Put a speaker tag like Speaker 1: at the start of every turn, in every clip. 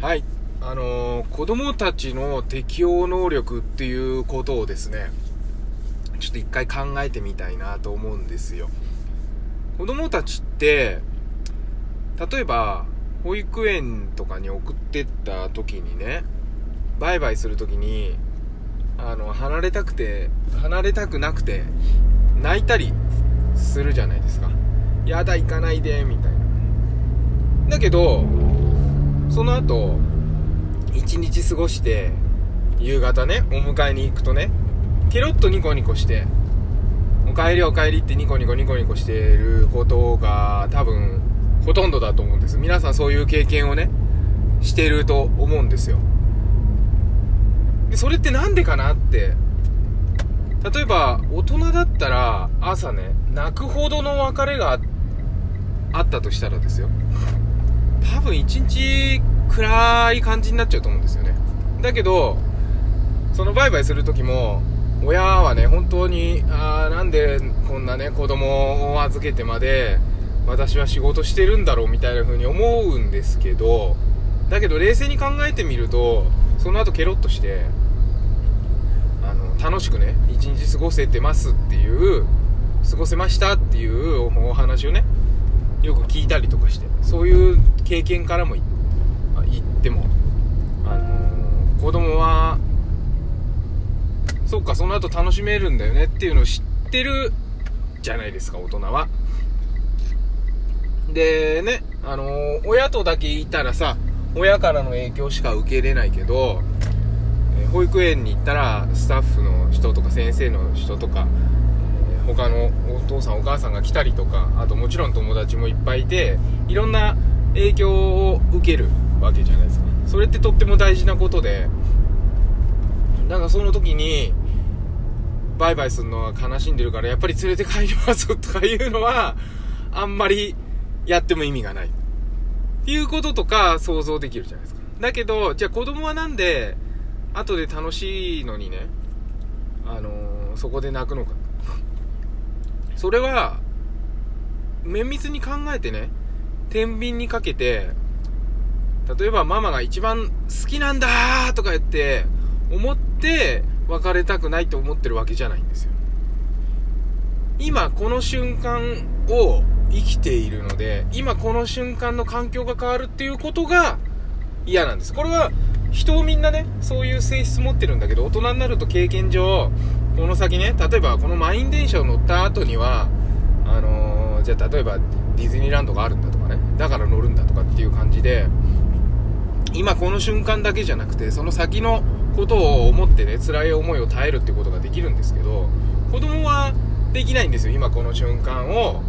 Speaker 1: はい。あのー子供たちの適応能力っていうことをですね、ちょっと一回考えてみたいなと思うんですよ。子供たちって、例えば、保育園とかに送ってった時にね、バイバイする時に、あの、離れたくて、離れたくなくて、泣いたりするじゃないですか。やだ、行かないで、みたいな。だけど、その後、一日過ごして、夕方ね、お迎えに行くとね、ケロッとニコニコして、お帰りお帰りってニコニコニコニコしてることが多分、ほとんどだと思うんです。皆さんそういう経験をね、してると思うんですよ。で、それってなんでかなって、例えば、大人だったら、朝ね、泣くほどの別れがあったとしたらですよ。多分一日暗い感じになっちゃうと思うんですよね。だけどそのバイバイする時も親はね本当にあーなんでこんなね子供を預けてまで私は仕事してるんだろうみたいな風に思うんですけどだけど冷静に考えてみるとその後ケロッとしてあの楽しくね一日過ごせてますっていう過ごせましたっていうお話をねよく聞いたりとかして。そういう経験からも言っても、あのー子供はそっかその後楽しめるんだよねっていうのを知ってるじゃないですか大人は。でねあのー親とだけいたらさ親からの影響しか受けれないけどえー保育園に行ったらスタッフの人とか先生の人とか他のお父さんお母さんが来たりとかあともちろん友達もいっぱいいていろんな影響を受けるわけじゃないですか。それってとっても大事なことでだからその時にバイバイするのは悲しんでるからやっぱり連れて帰りますとかいうのはあんまりやっても意味がない。っていうこととか想像できるじゃないですか。だけどじゃあ子供はなんで後で楽しいのにねあのーそこで泣くのか。それは綿密に考えてね天秤にかけて例えばママが一番好きなんだーとか言って思って別れたくないと思ってるわけじゃないんですよ。今この瞬間を生きているので今この瞬間の環境が変わるっていうことが嫌なんです。これは人をみんなねそういう性質持ってるんだけど大人になると経験上この先ね例えばこの満員電車を乗った後にはあのーじゃあ例えばディズニーランドがあるんだとかねだから乗るんだとかっていう感じで今この瞬間だけじゃなくてその先のことを思ってね辛い思いを耐えるってことができるんですけど子供はできないんですよ今この瞬間を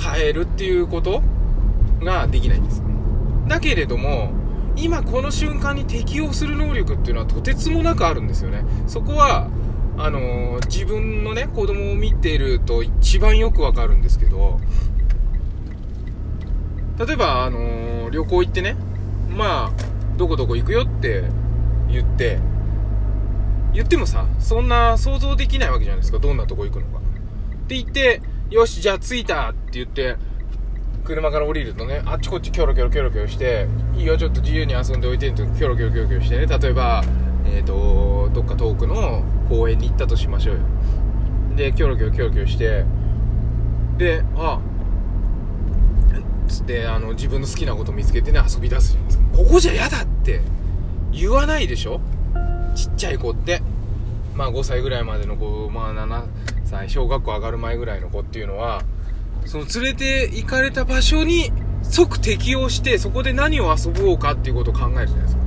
Speaker 1: 変えるっていうことができないんです。だけれども今この瞬間に適応する能力っていうのはとてつもなくあるんですよね。そこはあのー自分のね子供を見ていると一番よくわかるんですけど例えば、あのー旅行行ってねまあどこどこ行くよって言って言ってもさそんな想像できないわけじゃないですか。どんなとこ行くのか。って言ってよしじゃあ着いたって言って車から降りるとねあっちこっちキョロキョロキョロキョロしていいよちょっと自由に遊んでおいてってキョロキョロキョロキョロしてね。例えばえっ、とどっか遠くの公園に行ったとしましょうよ。でキョロキョロキョロキョロしてであつってあの自分の好きなこと見つけてね遊び出すじゃないですか。ここじゃ嫌だって言わないでしょ？ちっちゃい子って。まあ5歳ぐらいまでの子まあ7歳小学校上がる前ぐらいの子っていうのはその連れて行かれた場所に即適応してそこで何を遊ぼうかっていうことを考えるじゃないですか。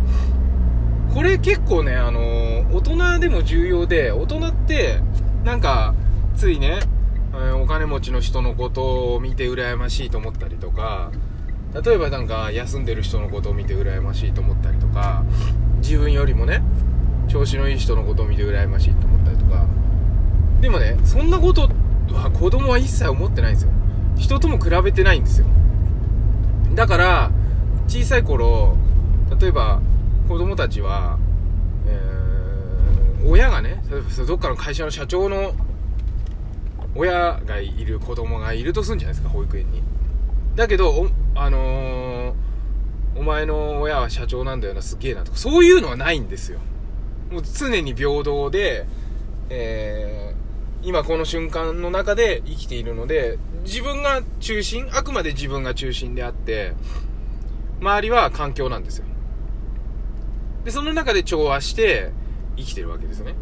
Speaker 1: これ結構ねあのー大人でも重要で大人ってなんかついねお金持ちの人のことを見て羨ましいと思ったりとか例えばなんか休んでる人のことを見て羨ましいと思ったりとか自分よりもね調子のいい人のことを見て羨ましいと思ったりとか。でもねそんなことは子供は一切思ってないんですよ。人とも比べてないんですよ。だから小さい頃例えば子供たちは、えー親がね例えばどっかの会社の社長の親がいる子供がいるとするんじゃないですか保育園に。だけどおあのーお前前の親は社長なんだよな、すげえなとか、そういうのはないんですよ。もう常に平等で、えー、今この瞬間の中で生きているので、自分が中心、あくまで自分が中心であって、周りは環境なんですよ。で、その中で調和して生きてるわけですね。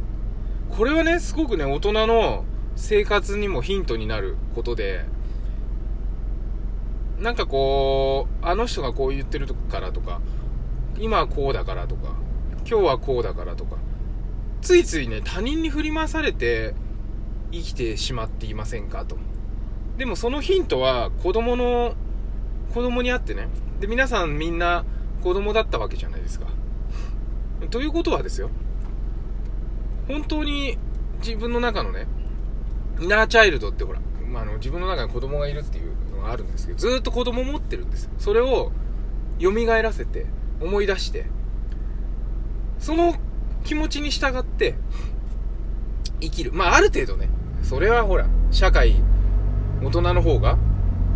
Speaker 1: これはね、すごくね、大人の生活にもヒントになることで、なんかこう、あの人がこう言ってるからとか、今はこうだからとか、今日はこうだからとか、ついついね、他人に振り回されて生きてしまっていませんかと。でもそのヒントは子供の、子供にあってね。で、皆さんみんな子供だったわけじゃないですか。ということはですよ。本当に自分の中のね、イナーチャイルドってほら、まあ、あの自分の中に子供がいるっていうのがあるんですけど、ずっと子供持ってるんです。それを蘇らせて、思い出して、その気持ちに従って生きる。まあ、ある程度ね、それはほら、社会、大人の方が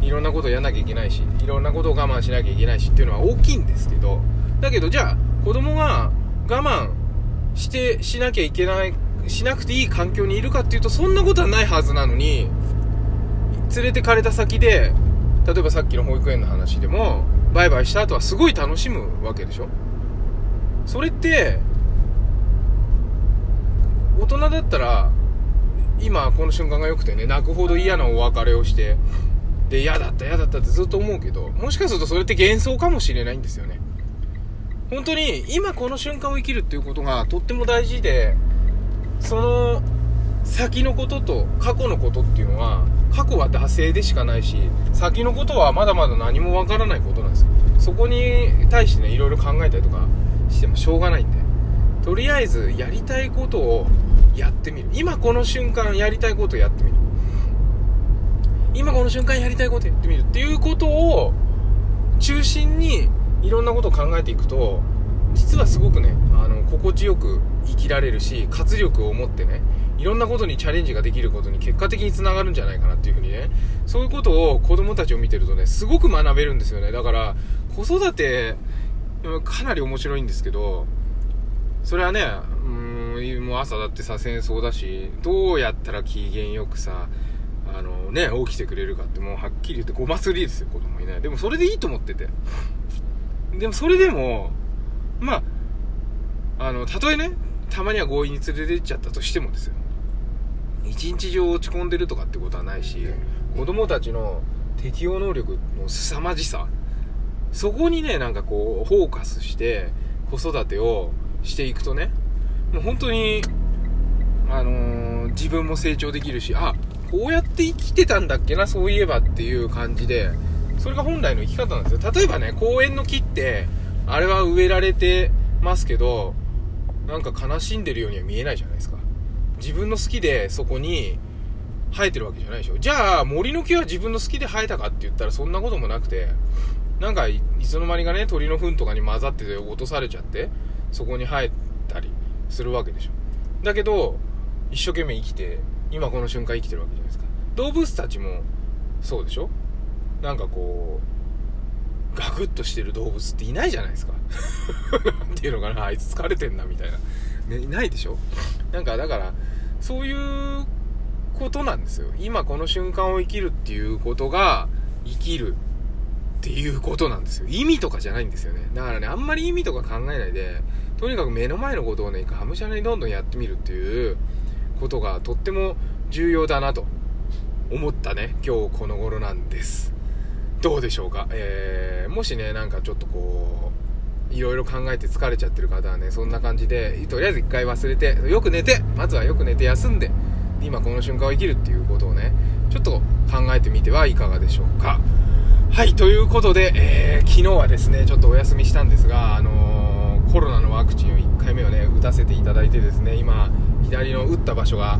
Speaker 1: いろんなことをやらなきゃいけないし、いろんなことを我慢しなきゃいけないしっていうのは大きいんですけど、だけどじゃあ、子供が我慢して、しなきゃいけない、しなくていい環境にいるかっていうと、そんなことはないはずなのに、連れてかれた先で、例えばさっきの保育園の話でも、バイバイした後はすごい楽しむわけでしょ？それって、大人だったら、今この瞬間が良くてね、泣くほど嫌なお別れをして、で、嫌だった嫌だったってずっと思うけど、もしかするとそれって幻想かもしれないんですよね。本当に今この瞬間を生きるっていうことがとっても大事で、その先のことと過去のことっていうのは、過去は惰性でしかないし、先のことはまだまだ何もわからないことなんですよ。そこに対してね、いろいろ考えたりとかしてもしょうがないんで、とりあえずやりたいことをやってみる。今この瞬間やりたいことをやってみる。今この瞬間やりたいことやってみるっていうことを中心にいろんなことを考えていくと実はすごくねあの心地よく生きられるし活力を持ってねいろんなことにチャレンジができることに結果的につながるんじゃないかなっていうふうにねそういうことを子供たちを見てるとねすごく学べるんですよねだから子育てかなり面白いんですけどそれはねうんもう朝だってさ戦争だしどうやったら機嫌よくさあのね起きてくれるかってもうはっきり言ってごますりですよ子供いないでもそれでいいと思ってて。でもそれでも、まあ、あの、たとえね、たまには強引に連れて行っちゃったとしてもですよ。一日中落ち込んでるとかってことはないし、子供たちの適応能力の凄まじさ、そこにね、なんかこう、フォーカスして子育てをしていくとね、もう本当に、あのー、自分も成長できるし、あ、こうやって生きてたんだっけな、そういえばっていう感じで、それが本来の生き方なんですよ。例えばね、公園の木って、あれは植えられてますけど、なんか悲しんでるようには見えないじゃないですか。自分の好きでそこに生えてるわけじゃないでしょ。じゃあ、森の木は自分の好きで生えたかって言ったらそんなこともなくて、なんかいつの間にかね、鳥の糞とかに混ざってて落とされちゃって、そこに生えたりするわけでしょ。だけど、一生懸命生きて、今この瞬間生きてるわけじゃないですか。動物たちもそうでしょなんかこう、ガクッとしてる動物っていないじゃないですか。なんていうのかな、あいつ疲れてんな、みたいな。ね、いないでしょなんか、だから、そういうことなんですよ。今この瞬間を生きるっていうことが、生きるっていうことなんですよ。意味とかじゃないんですよね。だからね、あんまり意味とか考えないで、とにかく目の前のことをね、がむしゃらにどんどんやってみるっていうことがとっても重要だなと思ったね、今日この頃なんです。どうでしょうか、えー、もしね、なんかちょっとこう、いろいろ考えて疲れちゃってる方はね、そんな感じで、とりあえず一回忘れて、よく寝て、まずはよく寝て休んで、今この瞬間を生きるっていうことをね、ちょっと考えてみてはいかがでしょうか？はい、ということで、えー、昨日はですね、ちょっとお休みしたんですが、あのー、コロナのワクチンを1回目をね、打たせていただいてですね、今、左の打った場所が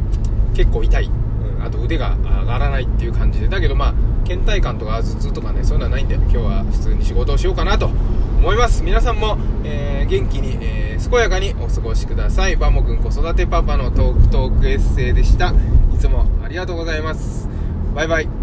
Speaker 1: 結構痛い。うん、あと腕が上がらないっていう感じで、だけどまあ、倦怠感とか頭痛とかねそういうのはないんで今日は普通に仕事をしようかなと思います。皆さんも、えー、元気に、えー、健やかにお過ごしください。バモくん子育てパパのトークトークエッセイでした。いつもありがとうございます。バイバイ。